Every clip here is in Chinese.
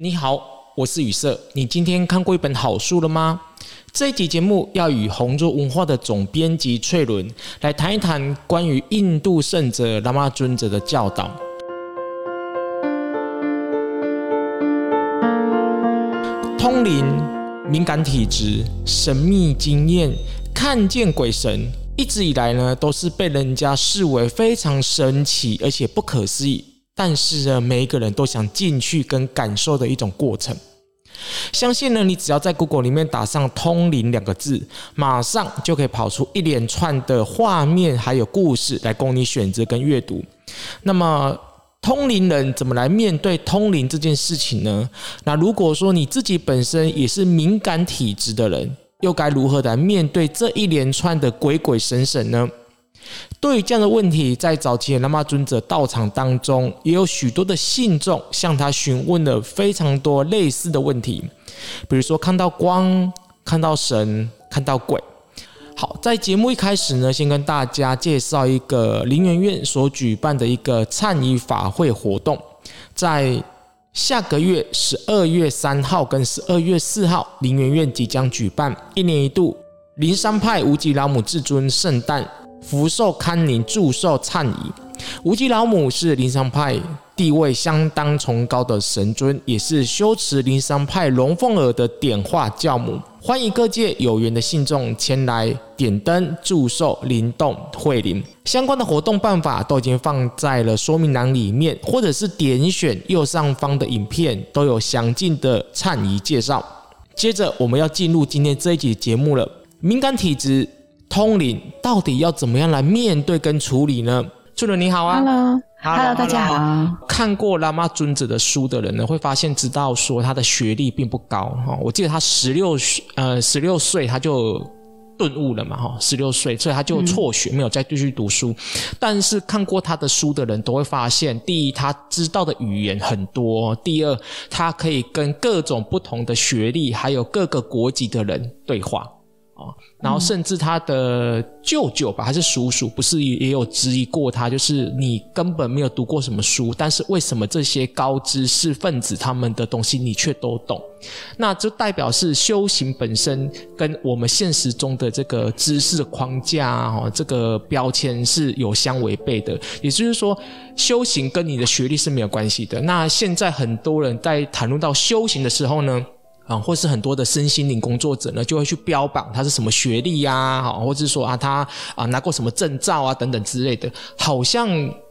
你好，我是宇色。你今天看过一本好书了吗？这一集节目要与红州文化的总编辑翠伦来谈一谈关于印度圣者喇嘛尊者的教导。通灵、敏感体质、神秘经验、看见鬼神，一直以来呢，都是被人家视为非常神奇而且不可思议。但是呢，每一个人都想进去跟感受的一种过程。相信呢，你只要在 Google 里面打上“通灵”两个字，马上就可以跑出一连串的画面，还有故事来供你选择跟阅读。那么，通灵人怎么来面对通灵这件事情呢？那如果说你自己本身也是敏感体质的人，又该如何来面对这一连串的鬼鬼神神呢？对于这样的问题，在早期的拉玛尊者道场当中，也有许多的信众向他询问了非常多类似的问题，比如说看到光、看到神、看到鬼。好，在节目一开始呢，先跟大家介绍一个灵源院所举办的一个忏仪法会活动，在下个月十二月三号跟十二月四号，灵源院即将举办一年一度灵山派无极老母至尊圣诞。福寿康宁祝寿灿仪，无极老母是灵山派地位相当崇高的神尊，也是修持灵山派龙凤耳的点化教母。欢迎各界有缘的信众前来点灯祝寿、灵动会灵。相关的活动办法都已经放在了说明栏里面，或者是点选右上方的影片，都有详尽的忏仪介绍。接着我们要进入今天这一集节目了，敏感体质。通灵到底要怎么样来面对跟处理呢？粹伦你好啊，Hello，Hello，大家好。看过拉玛尊者的书的人呢，会发现知道说他的学历并不高哈。我记得他十六呃十六岁他就顿悟了嘛哈，十六岁所以他就辍学，没有再继续读书。嗯。但是看过他的书的人都会发现，第一他知道的语言很多，第二他可以跟各种不同的学历还有各个国籍的人对话。啊，然后甚至他的舅舅吧，还是叔叔，不是也有质疑过他？就是你根本没有读过什么书，但是为什么这些高知识分子他们的东西你却都懂？那就代表是修行本身跟我们现实中的这个知识框架哈，这个标签是有相违背的。也就是说，修行跟你的学历是没有关系的。那现在很多人在谈论到修行的时候呢，啊，或是很多的身心灵工作者呢，就会去标榜他是什么学历呀，好，或者是说啊，他啊拿过什么证照啊等等之类的，好像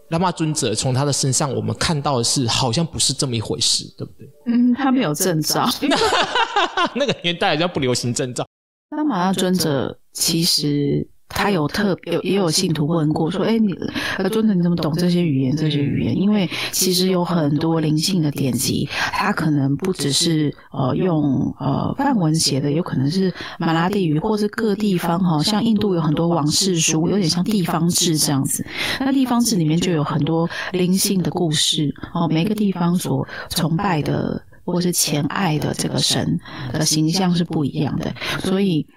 拉玛尊者从他的身上我们看到的是，好像不是这么一回事，对不对？嗯，他没有证照，那个年代好像不流行证照。拉玛尊者其实。他有特有也有信徒问过说：“哎，你呃尊者你怎么懂这些语言？这些语言？因为其实有很多灵性的典籍，它可能不只是呃用呃梵文写的，有可能是马拉地语，或是各地方哈，像印度有很多王室书，有点像地方志这样子。那地方志里面就有很多灵性的故事哦，每个地方所崇拜的或是前爱的这个神的形象是不一样的，所以。”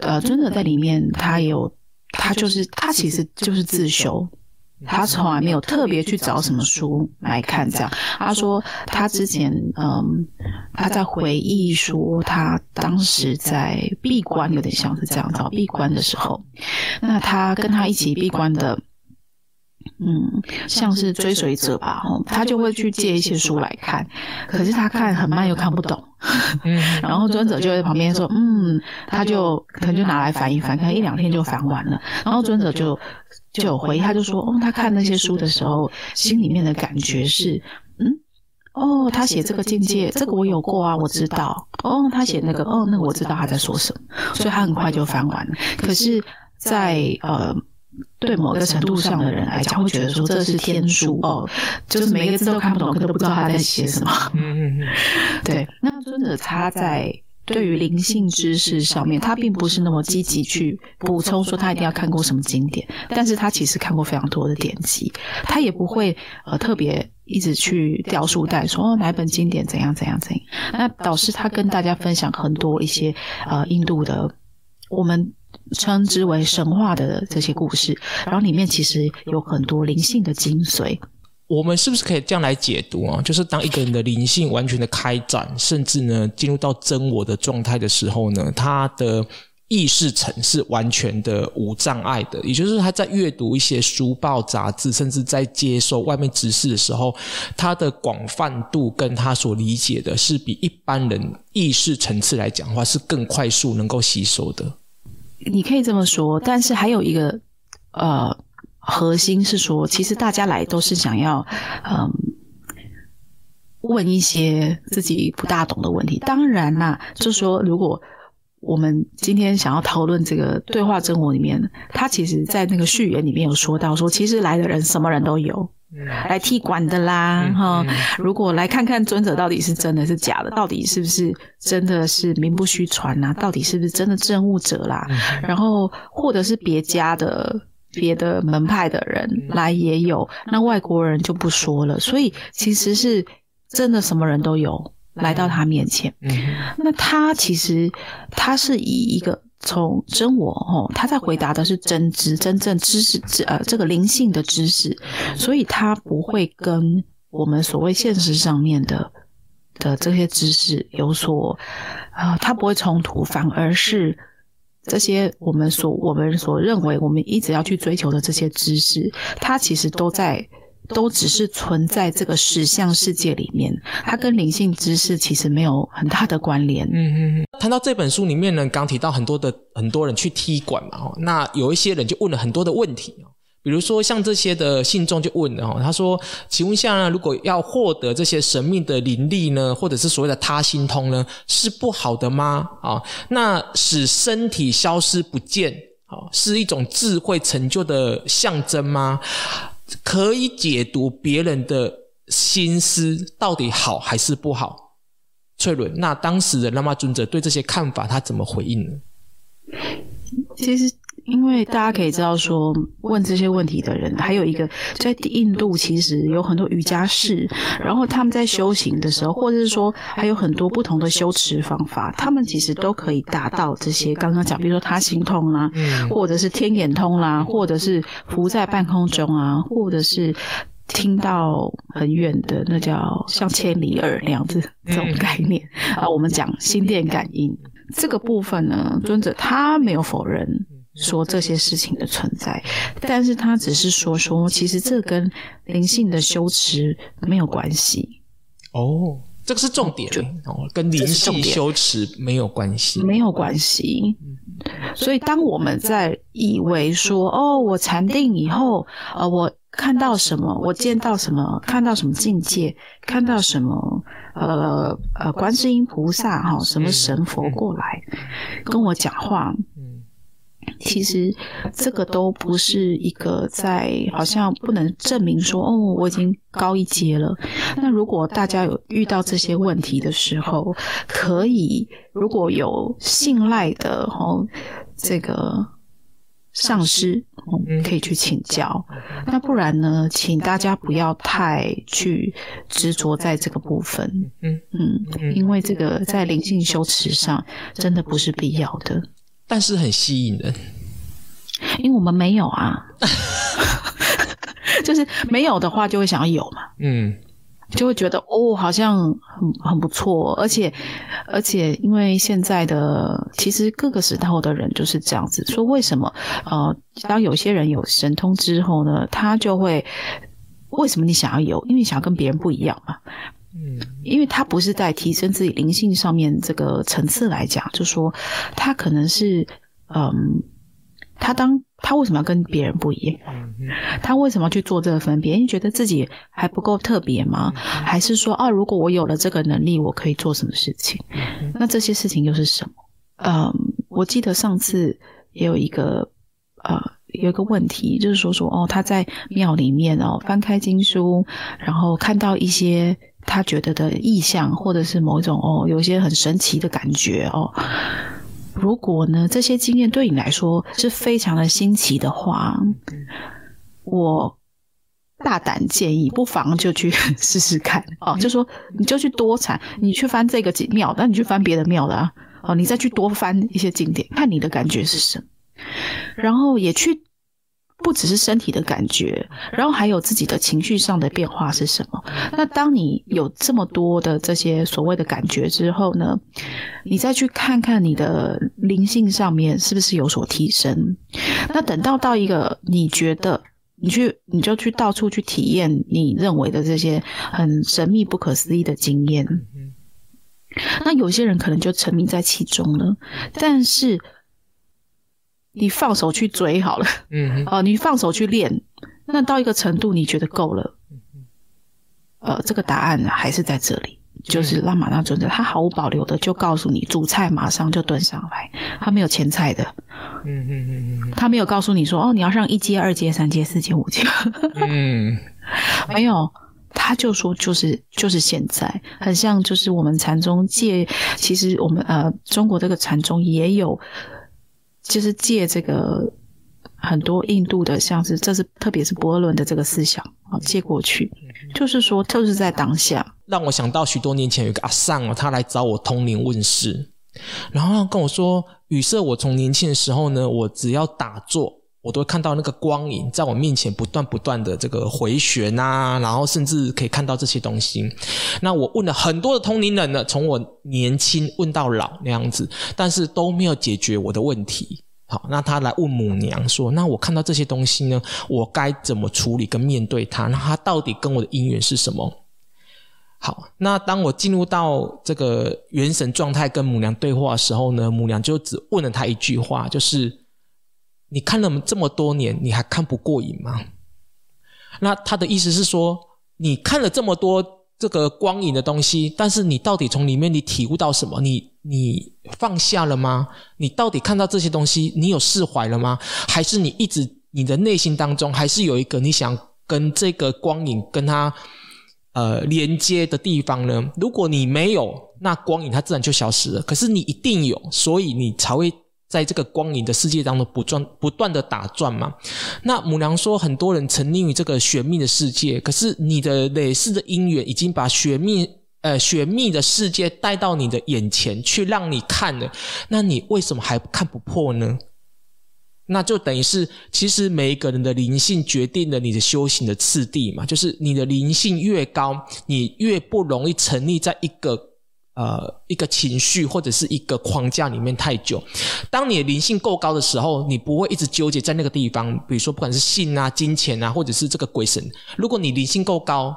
呃，尊者在里面，他有，他就是，他其实就是自修，他从来没有特别去找什么书来看。这样，他说他之前，嗯，他在回忆说，他当时在闭关，有点像是这样，子闭关的时候，那他跟他一起闭关的。嗯，像是追随者吧，他就会去借一些书来看，可是他看很慢又看不懂，然后尊者就在旁边说，嗯，他就可能就拿来翻一翻，可能一两天就翻完了，然后尊者就就有回忆，他就说，哦，他看那些书的时候，心里面的感觉是，嗯，哦，他写这个境界，这个我有过啊，我知道，哦，他写那个，哦，那个我知道他在说什么，所以他很快就翻完了，可是在，在呃。对某个程度上的人来讲，会觉得说这是天书哦，就是每个字都看不懂，可都不知道他在写什么。嗯嗯嗯。对，那尊者他在对于灵性知识上面，他并不是那么积极去补充，说他一定要看过什么经典，但是他其实看过非常多的典籍，他也不会呃特别一直去掉书袋说哦哪本经典怎样怎样怎样。那导师他跟大家分享很多一些呃印度的我们。称之为神话的这些故事，然后里面其实有很多灵性的精髓。我们是不是可以这样来解读啊？就是当一个人的灵性完全的开展，甚至呢进入到真我的状态的时候呢，他的意识层是完全的无障碍的。也就是他在阅读一些书报杂志，甚至在接受外面知识的时候，他的广泛度跟他所理解的是比一般人意识层次来讲的话是更快速能够吸收的。你可以这么说，但是还有一个呃。核心是说，其实大家来都是想要，嗯，问一些自己不大懂的问题。当然啦，就是说，如果我们今天想要讨论这个对话真我里面，他其实在那个序言里面有说到说，其实来的人什么人都有，来踢馆的啦，哈。如果来看看尊者到底是真的是假的，到底是不是真的是名不虚传呐？到底是不是真的证悟者啦？然后或者是别家的。别的门派的人来也有，那外国人就不说了。所以其实是真的什么人都有来到他面前。那他其实他是以一个从真我哦，他在回答的是真知、真正知识、知呃这个灵性的知识，所以他不会跟我们所谓现实上面的的这些知识有所啊、他不会冲突，反而是。这些我们所我们所认为我们一直要去追求的这些知识，它其实都在，都只是存在这个实相世界里面，它跟灵性知识其实没有很大的关联。嗯嗯。谈到这本书里面呢，刚提到很多的很多人去踢馆嘛，哦，那有一些人就问了很多的问题比如说，像这些的信众就问了，他说：“请问一下呢，如果要获得这些神秘的灵力呢，或者是所谓的他心通呢，是不好的吗？啊，那使身体消失不见，啊，是一种智慧成就的象征吗？可以解读别人的心思，到底好还是不好？”翠伦，那当时的喇嘛尊者对这些看法，他怎么回应呢？其实。因为大家可以知道说，问这些问题的人，还有一个在印度，其实有很多瑜伽士，然后他们在修行的时候，或者是说还有很多不同的修持方法，他们其实都可以达到这些刚刚讲，比如说他心通啦，或者是天眼通啦，或者是浮在半空中啊，或者是听到很远的那叫像千里耳那样子这种概念啊。我们讲心电感应这个部分呢，尊者他没有否认。说这些事情的存在，但是他只是说说，其实这跟灵性的修持没有关系。哦，这个是重点哦，跟灵性修持没有关系，没有关系。所以当我们在以为说，哦，我禅定以后，呃，我看到什么，我见到什么，看到什么境界，看到什么，呃呃，观世音菩萨哈，什么神佛过来跟我讲话。其实这个都不是一个在好像不能证明说哦，我已经高一阶了。那如果大家有遇到这些问题的时候，可以如果有信赖的哦，这个上师，嗯，可以去请教。那不然呢，请大家不要太去执着在这个部分。嗯嗯，因为这个在灵性修持上真的不是必要的。但是很吸引人，因为我们没有啊，就是没有的话就会想要有嘛，嗯，就会觉得哦，好像很很不错，而且而且因为现在的其实各个时代的人就是这样子说，为什么呃，当有些人有神通之后呢，他就会为什么你想要有？因为你想要跟别人不一样嘛。嗯，因为他不是在提升自己灵性上面这个层次来讲，就说他可能是，嗯，他当他为什么要跟别人不一样？他为什么要去做这个分别？因为觉得自己还不够特别吗？还是说啊，如果我有了这个能力，我可以做什么事情？那这些事情又是什么？嗯，我记得上次也有一个，呃，有一个问题，就是说说哦，他在庙里面哦，翻开经书，然后看到一些。他觉得的意象，或者是某一种哦，有一些很神奇的感觉哦。如果呢，这些经验对你来说是非常的新奇的话，我大胆建议，不妨就去 试试看哦。就说你就去多禅，你去翻这个庙，那你去翻别的庙的啊。哦，你再去多翻一些经典，看你的感觉是什么。然后也去不只是身体的感觉，然后还有自己的情绪上的变化是什么？那当你有这么多的这些所谓的感觉之后呢，你再去看看你的灵性上面是不是有所提升？那等到到一个你觉得你去，你就去到处去体验你认为的这些很神秘不可思议的经验。那有些人可能就沉迷在其中了，但是。你放手去追好了，嗯，哦、呃，你放手去练，那到一个程度你觉得够了，呃，这个答案还是在这里，就是拉玛那尊者，他毫无保留的就告诉你，主菜马上就端上来，他没有前菜的，嗯嗯嗯，他没有告诉你说，哦，你要上一阶、二阶、三阶、四阶、五阶，嗯，没有，他就说就是就是现在，很像就是我们禅宗界，其实我们呃中国这个禅宗也有。就是借这个很多印度的，像是这是特别是博尔伦的这个思想啊，借过去，就是说，就是在当下，让我想到许多年前有一个阿尚哦，他来找我通灵问事，然后跟我说，语塞，我从年轻的时候呢，我只要打坐。我都会看到那个光影在我面前不断不断的这个回旋啊，然后甚至可以看到这些东西。那我问了很多的通灵人呢，从我年轻问到老那样子，但是都没有解决我的问题。好，那他来问母娘说：“那我看到这些东西呢，我该怎么处理跟面对它？那它到底跟我的姻缘是什么？”好，那当我进入到这个元神状态跟母娘对话的时候呢，母娘就只问了他一句话，就是。你看了这么多年，你还看不过瘾吗？那他的意思是说，你看了这么多这个光影的东西，但是你到底从里面你体悟到什么？你你放下了吗？你到底看到这些东西，你有释怀了吗？还是你一直你的内心当中还是有一个你想跟这个光影跟它呃连接的地方呢？如果你没有，那光影它自然就消失了。可是你一定有，所以你才会。在这个光影的世界当中不断不断的打转嘛，那母娘说，很多人沉溺于这个玄秘的世界，可是你的累世的因缘已经把玄秘呃玄秘的世界带到你的眼前去让你看了，那你为什么还看不破呢？那就等于是，其实每一个人的灵性决定了你的修行的次第嘛，就是你的灵性越高，你越不容易沉溺在一个。呃，一个情绪或者是一个框架里面太久。当你的灵性够高的时候，你不会一直纠结在那个地方。比如说，不管是性啊、金钱啊，或者是这个鬼神。如果你灵性够高，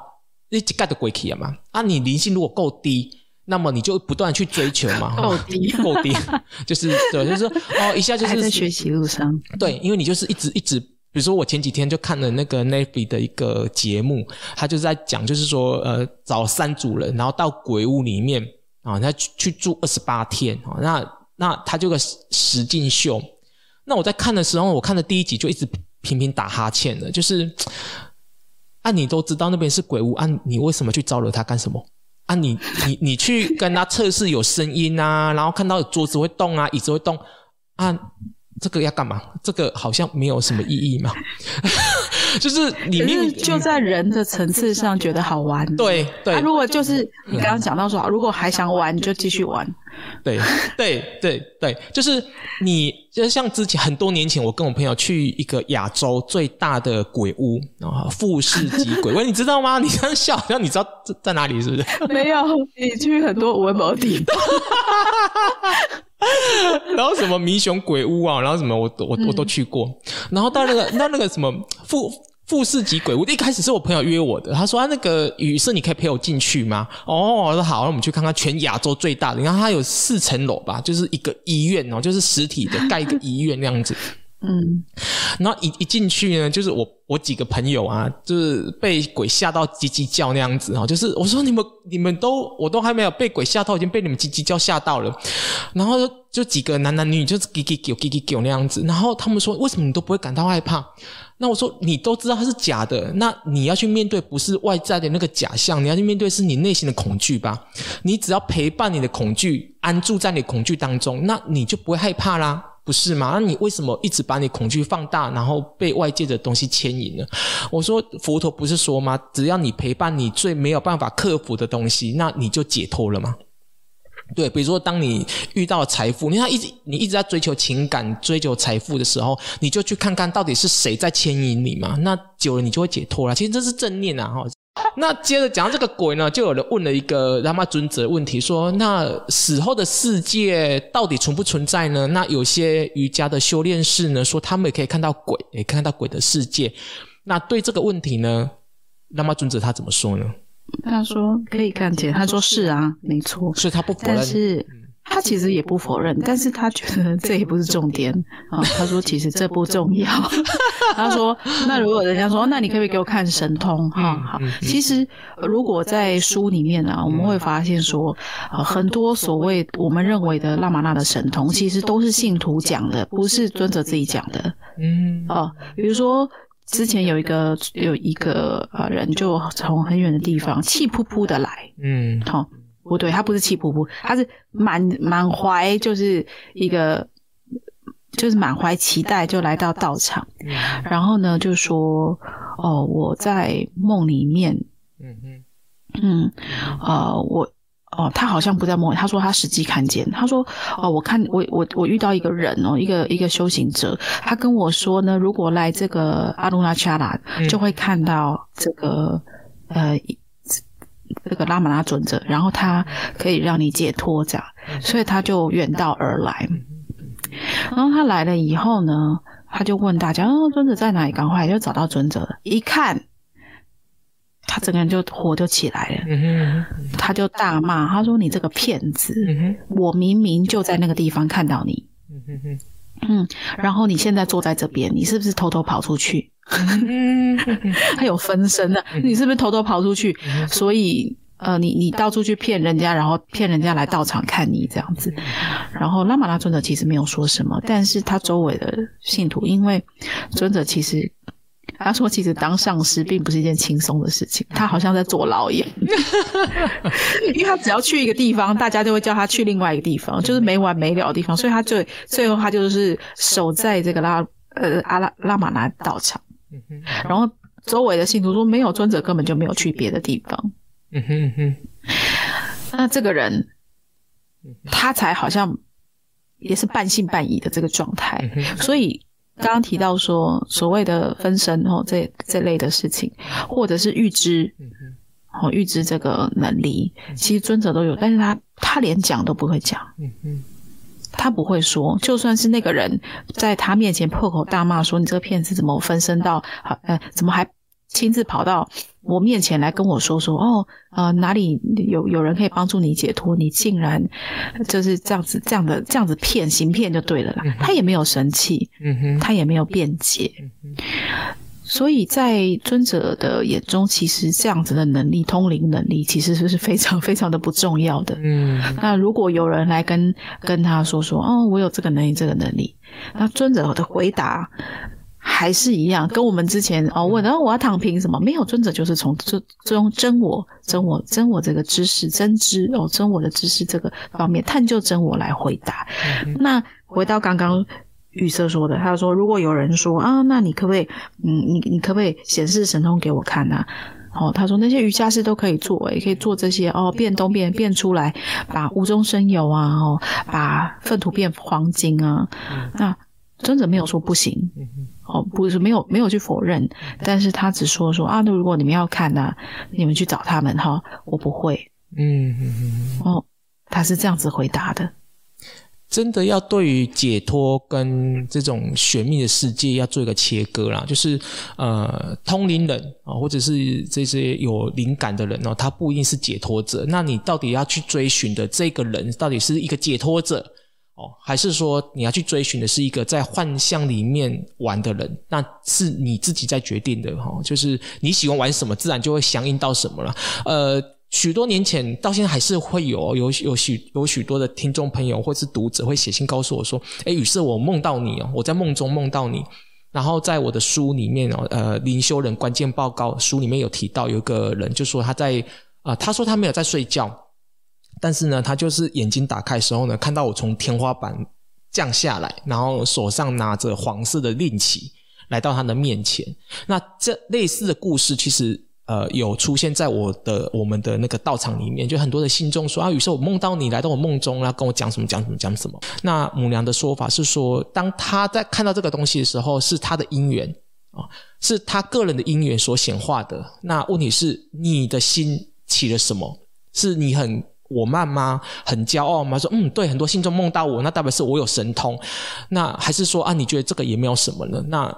你就盖的鬼气了嘛。啊，你灵性如果够低，那么你就不断去追求嘛。够低，够低，就是对，就是说哦，一下就是 在学习路上。对，因为你就是一直一直，比如说我前几天就看了那个 Netflix 的一个节目，他就在讲，就是说呃，找三组人，然后到鬼屋里面。啊，他去住二十八天啊，那那他就个使劲秀，那我在看的时候，我看的第一集就一直频频打哈欠的，就是，啊，你都知道那边是鬼屋，啊，你为什么去招惹他干什么？啊你，你你你去跟他测试有声音啊，然后看到桌子会动啊，椅子会动，啊。这个要干嘛？这个好像没有什么意义嘛，就是里面就在人的层次上觉得好玩。对对，啊、如果就是你刚刚讲到说，如果还想玩就继续玩。对对对对，就是你就像之前很多年前，我跟我朋友去一个亚洲最大的鬼屋啊，富士级鬼 屋，你知道吗？你这样笑，然后你知道在哪里是不是？没有，你去很多文保地。然后什么迷熊鬼屋啊，然后什么我我我都去过。嗯、然后到那个那那个什么富富士级鬼屋，一开始是我朋友约我的，他说啊那个雨是你可以陪我进去吗？哦，我说好，那我们去看看全亚洲最大的。你看它有四层楼吧，就是一个医院哦，就是实体的盖一个医院那样子。嗯，然后一一进去呢，就是我我几个朋友啊，就是被鬼吓到叽叽叫那样子啊，就是我说你们你们都我都还没有被鬼吓到，已经被你们叽叽叫吓到了。然后就几个男男女女就是叽叽叫叽叽叫那样子，然后他们说，为什么你都不会感到害怕？那我说你都知道它是假的，那你要去面对不是外在的那个假象，你要去面对是你内心的恐惧吧？你只要陪伴你的恐惧，安住在你的恐惧当中，那你就不会害怕啦。不是吗？那你为什么一直把你恐惧放大，然后被外界的东西牵引呢？我说佛陀不是说吗？只要你陪伴你最没有办法克服的东西，那你就解脱了吗？对，比如说当你遇到财富，你看一直你一直在追求情感、追求财富的时候，你就去看看到底是谁在牵引你嘛。那久了你就会解脱了。其实这是正念啊，哈。那接着讲到这个鬼呢，就有人问了一个拉玛尊者的问题，说：那死后的世界到底存不存在呢？那有些瑜伽的修炼士呢，说他们也可以看到鬼，也看到鬼的世界。那对这个问题呢，拉玛尊者他怎么说呢？他说可以看见，他说是啊，没错，所以他不否认。但是他其实也不否认，但是他觉得这也不是重点啊。他说其实这不重要。他说那如果人家说，那你可不可以给我看神通？哈，好。其实如果在书里面啊，我们会发现说，呃，很多所谓我们认为的拉玛那的神通，其实都是信徒讲的，不是尊者自己讲的。嗯，哦，比如说。之前有一个有一个呃人，就从很远的地方气扑扑的来，嗯，好、哦，不对，他不是气扑扑，他是满满怀就是一个就是满怀期待就来到道场，嗯、然后呢就说哦，我在梦里面，嗯嗯嗯，呃我。哦，他好像不在梦里。他说他实际看见。他说：“哦，我看我我我遇到一个人哦，一个一个修行者。他跟我说呢，如果来这个阿鲁纳恰拉，就会看到这个呃这个拉玛拉准者，然后他可以让你解脱这样。所以他就远道而来。然后他来了以后呢，他就问大家：哦，尊者在哪里？赶快就找到尊者了。一看。”他整个人就火就起来了，他就大骂，他说：“你这个骗子！嗯、我明明就在那个地方看到你，嗯，哼嗯，然后你现在坐在这边，你是不是偷偷跑出去？他有分身的，你是不是偷偷跑出去？所以，呃，你你到处去骗人家，然后骗人家来道场看你这样子。然后拉玛拉尊者其实没有说什么，但是他周围的信徒，因为尊者其实。”他说：“其实当上师并不是一件轻松的事情，他好像在坐牢一样。因为他只要去一个地方，大家就会叫他去另外一个地方，就是没完没了的地方。所以他最最后他就是守在这个拉呃阿拉拉玛拉道场。然后周围的信徒说，没有尊者根本就没有去别的地方。那这个人他才好像也是半信半疑的这个状态，所以。”刚刚提到说，所谓的分身哦，这这类的事情，或者是预知，哦，预知这个能力，其实尊者都有，但是他他连讲都不会讲，他不会说，就算是那个人在他面前破口大骂说，你这个骗子怎么分身到，呃，怎么还？亲自跑到我面前来跟我说说哦，呃，哪里有有人可以帮助你解脱？你竟然就是这样子这样的这样子骗行骗就对了啦。他也没有神器，他也没有辩解。所以在尊者的眼中，其实这样子的能力，通灵能力，其实是非常非常的不重要的。嗯，那如果有人来跟跟他说说哦，我有这个能力，这个能力，那尊者的回答。还是一样，跟我们之前哦问，然后我要躺平什么？没有尊者就是从这中真我、真我、真我这个知识、真知哦，真我的知识这个方面探究真我来回答。嗯、那回到刚刚宇色说的，他说如果有人说啊，那你可不可以嗯，你你可不可以显示神通给我看呢、啊？哦，他说那些瑜伽师都可以做，也可以做这些哦，变东变变出来，把无中生有啊，哦，把粪土变黄金啊，嗯、那。尊者没有说不行，哦，不是没有没有去否认，但是他只说说啊，那如果你们要看呢、啊，你们去找他们哈，我不会，嗯嗯哦，他是这样子回答的。真的要对于解脱跟这种玄秘的世界要做一个切割啦，就是呃，通灵人啊，或者是这些有灵感的人哦，他不一定是解脱者，那你到底要去追寻的这个人，到底是一个解脱者？哦，还是说你要去追寻的是一个在幻象里面玩的人，那是你自己在决定的哈。就是你喜欢玩什么，自然就会响应到什么了。呃，许多年前到现在还是会有有有许有许多的听众朋友或是读者会写信告诉我说：“诶，宇色，我梦到你哦，我在梦中梦到你。”然后在我的书里面哦，呃，灵修人关键报告书里面有提到有一个人就说他在啊、呃，他说他没有在睡觉。但是呢，他就是眼睛打开的时候呢，看到我从天花板降下来，然后手上拿着黄色的令旗来到他的面前。那这类似的故事，其实呃，有出现在我的我们的那个道场里面，就很多的信众说啊，于是我梦到你来到我梦中，然后跟我讲什么讲什么讲什么。那母娘的说法是说，当他在看到这个东西的时候，是他的因缘啊，是他个人的因缘所显化的。那问题是，你的心起了什么？是你很我慢吗？很骄傲吗？说嗯，对，很多信众梦到我，那代表是我有神通。那还是说啊，你觉得这个也没有什么呢？那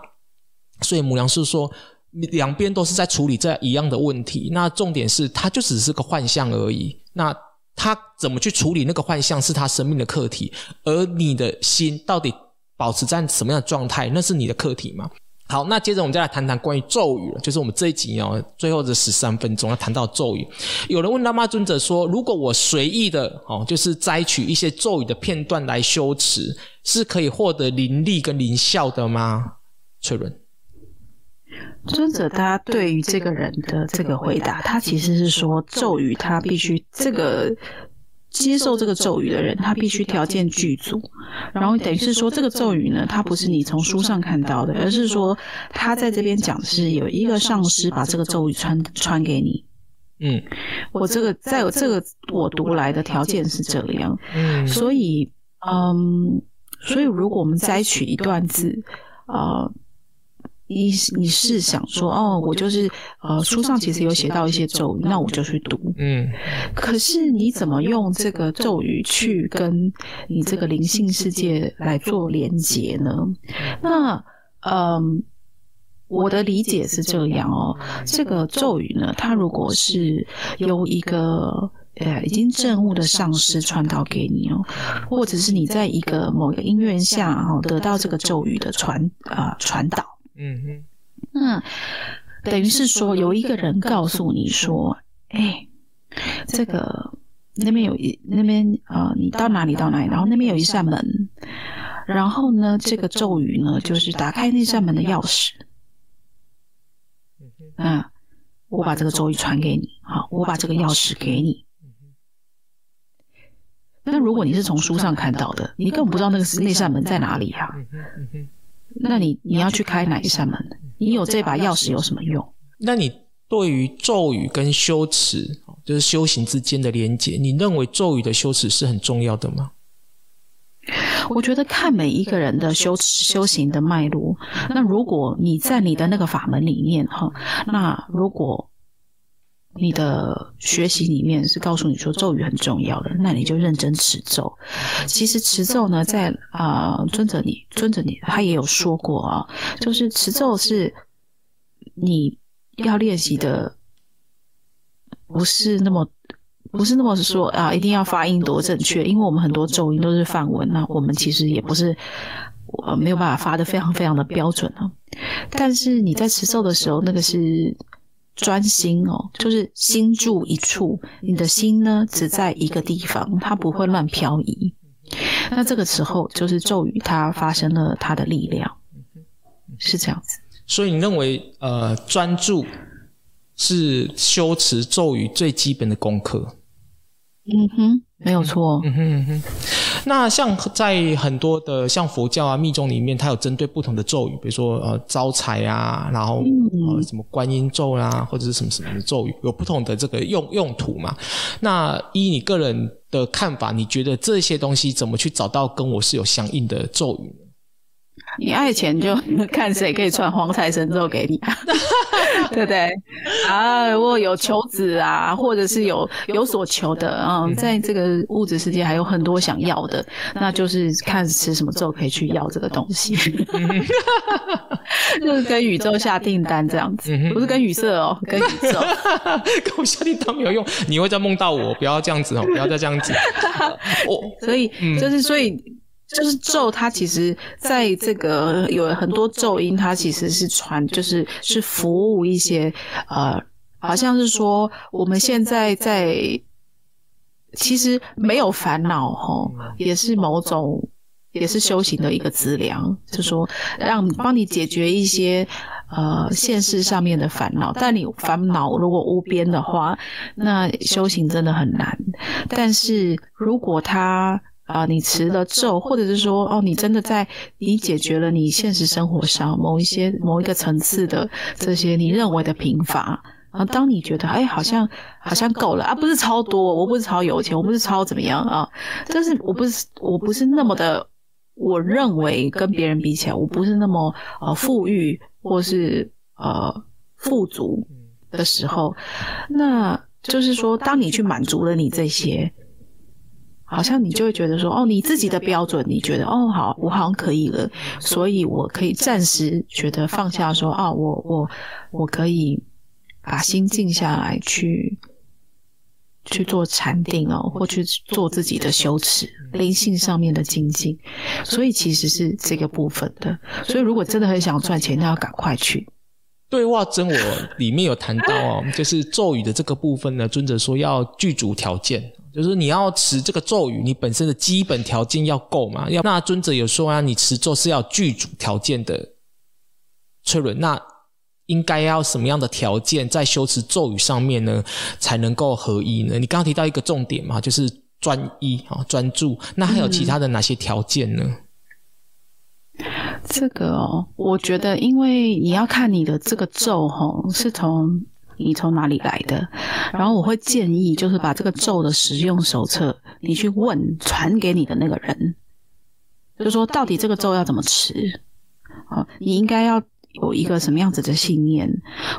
所以母羊是说。两边都是在处理这一样的问题，那重点是，它就只是个幻象而已。那他怎么去处理那个幻象，是他生命的课题。而你的心到底保持在什么样的状态，那是你的课题吗？好，那接着我们再来谈谈关于咒语了，就是我们这一集哦，最后的十三分钟要谈到咒语。有人问拉玛尊者说，如果我随意的哦，就是摘取一些咒语的片段来修持，是可以获得灵力跟灵效的吗？翠伦。尊者他对于这个人的这个回答，他其实是说咒语，他必须这个接受这个咒语的人，他必须条件具足，然后等于是说这个咒语呢，它不是你从书上看到的，而是说他在这边讲的是有一个上师把这个咒语传传给你。嗯，我这个在我这个我读来的条件是这样。嗯，所以嗯，所以如果我们摘取一段字，呃。你你是想说哦，我就是呃，书上其实有写到一些咒语，那我就去读。嗯，可是你怎么用这个咒语去跟你这个灵性世界来做连接呢？那嗯，我的理解是这样哦，这个咒语呢，它如果是由一个呃已经证悟的上师传导给你哦，或者是你在一个某个因缘下哦得到这个咒语的传啊传导。嗯哼，那等于是说，有一个人告诉你说：“哎，这个那边有一那边啊、呃，你到哪里到哪里，然后那边有一扇门，然后呢，这个咒语呢，就是打开那扇门的钥匙。嗯，我把这个咒语传给你，好，我把这个钥匙给你。那如果你是从书上看到的，你根本不知道那个是那扇门在哪里呀、啊。”那你你要去开哪一扇门？你有这把钥匙有什么用？那你对于咒语跟修持，就是修行之间的连接，你认为咒语的修持是很重要的吗？我觉得看每一个人的修持修行的脉络。那如果你在你的那个法门里面哈，那如果。你的学习里面是告诉你说咒语很重要的，那你就认真持咒。其实持咒呢，在啊、呃、尊者你尊者你他也有说过啊，就是持咒是你要练习的，不是那么不是那么说啊，一定要发音多正确，因为我们很多咒音都是梵文，那我们其实也不是我没有办法发的非常非常的标准啊。但是你在持咒的时候，那个是。专心哦，就是心住一处，你的心呢只在一个地方，它不会乱漂移。那这个时候，就是咒语它发生了它的力量，是这样子。所以你认为，呃，专注是修持咒语最基本的功课？嗯哼，没有错。嗯哼嗯哼。那像在很多的像佛教啊密宗里面，它有针对不同的咒语，比如说呃招财啊，然后呃什么观音咒啊，或者是什么什么的咒语，有不同的这个用用途嘛。那依你个人的看法，你觉得这些东西怎么去找到跟我是有相应的咒语呢？你爱钱就 看谁可以传黄财神咒给你，对不对？啊，如果有求子啊，或者是有有所求的啊，在这个物质世界还有很多想要的，那就是看吃什么咒可以去要这个东西，就是跟宇宙下订单这样子，不是跟宇色哦，跟宇宙，跟我下订单没有用，你会再梦到我，不要这样子哦，不要再这样子，我所以就是所以。就是咒，它其实在这个有很多咒音，它其实是传，就是是服务一些呃，好像是说我们现在在其实没有烦恼吼，也是某种也是修行的一个资粮，就是说让帮你解决一些呃现实上面的烦恼。但你烦恼如果无边的话，那修行真的很难。但是如果他啊，你持了咒，或者是说，哦，你真的在你解决了你现实生活上某一些某一个层次的这些你认为的贫乏，啊，当你觉得哎，好像好像够了啊，不是超多，我不是超有钱，我不是超怎么样啊，但是我不是我不是那么的，我认为跟别人比起来，我不是那么呃富裕或是呃富足的时候，那就是说，当你去满足了你这些，好像你就会觉得说，哦，你自己的标准，你觉得哦好，我好像可以了，所以我可以暂时觉得放下说，说啊，我我我可以。把心静下来，去去做禅定哦，或去做自己的修持，灵性上面的精进。所以其实是这个部分的。所以如果真的很想赚钱，那要赶快去。对话真我里面有谈到哦，就是咒语的这个部分呢，尊者说要具足条件，就是你要持这个咒语，你本身的基本条件要够嘛。要那尊者有说啊，你持咒是要具足条件的。粹伦那。应该要什么样的条件在修持咒语上面呢，才能够合一呢？你刚刚提到一个重点嘛，就是专一啊，专注。那还有其他的哪些条件呢？嗯，这个哦，我觉得，因为你要看你的这个咒吼，是从你从哪里来的，然后我会建议，就是把这个咒的使用手册，你去问传给你的那个人，就说到底这个咒要怎么持？好，你应该要。有一个什么样子的信念，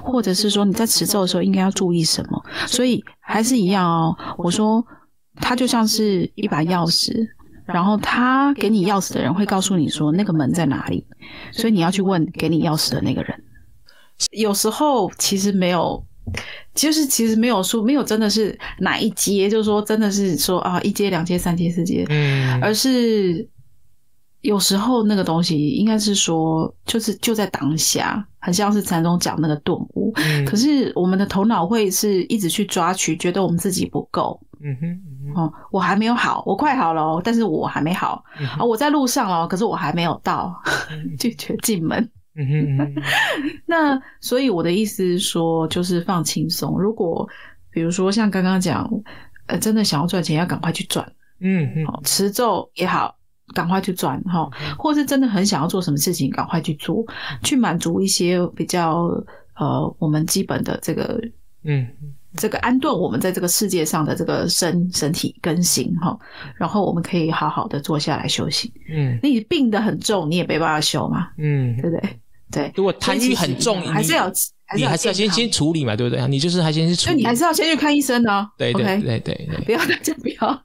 或者是说你在持咒的时候应该要注意什么？所以还是一样哦。我说，它就像是一把钥匙，然后他给你钥匙的人会告诉你说那个门在哪里，所以你要去问给你钥匙的那个人。有时候其实没有，就是其实没有说没有真的是哪一阶，就是说真的是说啊一阶、两阶、三阶、四阶，嗯，而是。有时候那个东西应该是说，就是就在当下，很像是禅宗讲那个顿悟。嗯。可是我们的头脑会是一直去抓取，觉得我们自己不够。嗯哼。嗯哼哦，我还没有好，我快好了哦，但是我还没好。嗯。啊，我在路上哦，可是我还没有到，拒绝进门。嗯哼。嗯哼 那所以我的意思是说，就是放轻松。如果比如说像刚刚讲，呃，真的想要赚钱，要赶快去赚。嗯嗯。好，持咒也好。赶快去赚哈，或是真的很想要做什么事情，赶快去做，去满足一些比较呃我们基本的这个嗯这个安顿我们在这个世界上的这个身身体更新哈，然后我们可以好好的坐下来休息。嗯，你病得很重，你也没办法休嘛。嗯，对不对？对，如果贪欲很重，还是要。你还是要先先处理嘛，对不对？你就是还先去处理，就你还是要先去看医生的。对对对对，不要 大家不要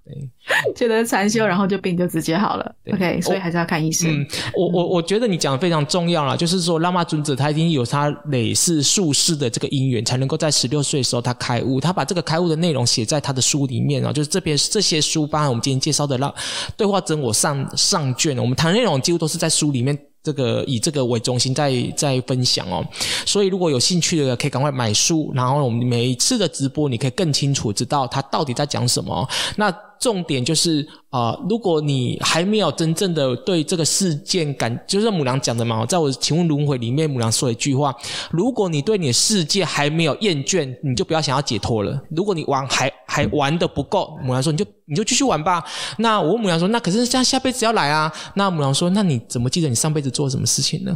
觉得禅修，然后就病就直接好了。OK，所以还是要看医生。嗯，我我我觉得你讲的非常重要了，就是说喇嘛尊者他已经有他累世数世的这个因缘，才能够在十六岁的时候他开悟。他把这个开悟的内容写在他的书里面啊，就是这边这些书，包含我们今天介绍的《让对话真我上》上上卷，我们谈的内容几乎都是在书里面。这个以这个为中心在在分享哦，所以如果有兴趣的可以赶快买书，然后我们每一次的直播你可以更清楚知道他到底在讲什么。那重点就是啊、如果你还没有真正的对这个事件感，就是母娘讲的嘛，在我请问轮回里面，母娘说一句话：如果你对你的世界还没有厌倦，你就不要想要解脱了。如果你玩还还玩的不够，母羊说你就你就继续玩吧。那我问母羊说，那可是下下辈子要来啊。那母羊说，那你怎么记得你上辈子做什么事情呢？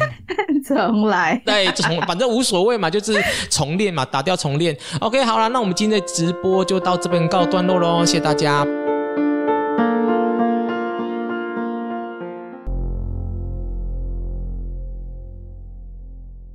重来，对，重，反正无所谓嘛，就是重练嘛，打掉重练。OK，好了，那我们今天的直播就到这边告段落喽，谢谢大家。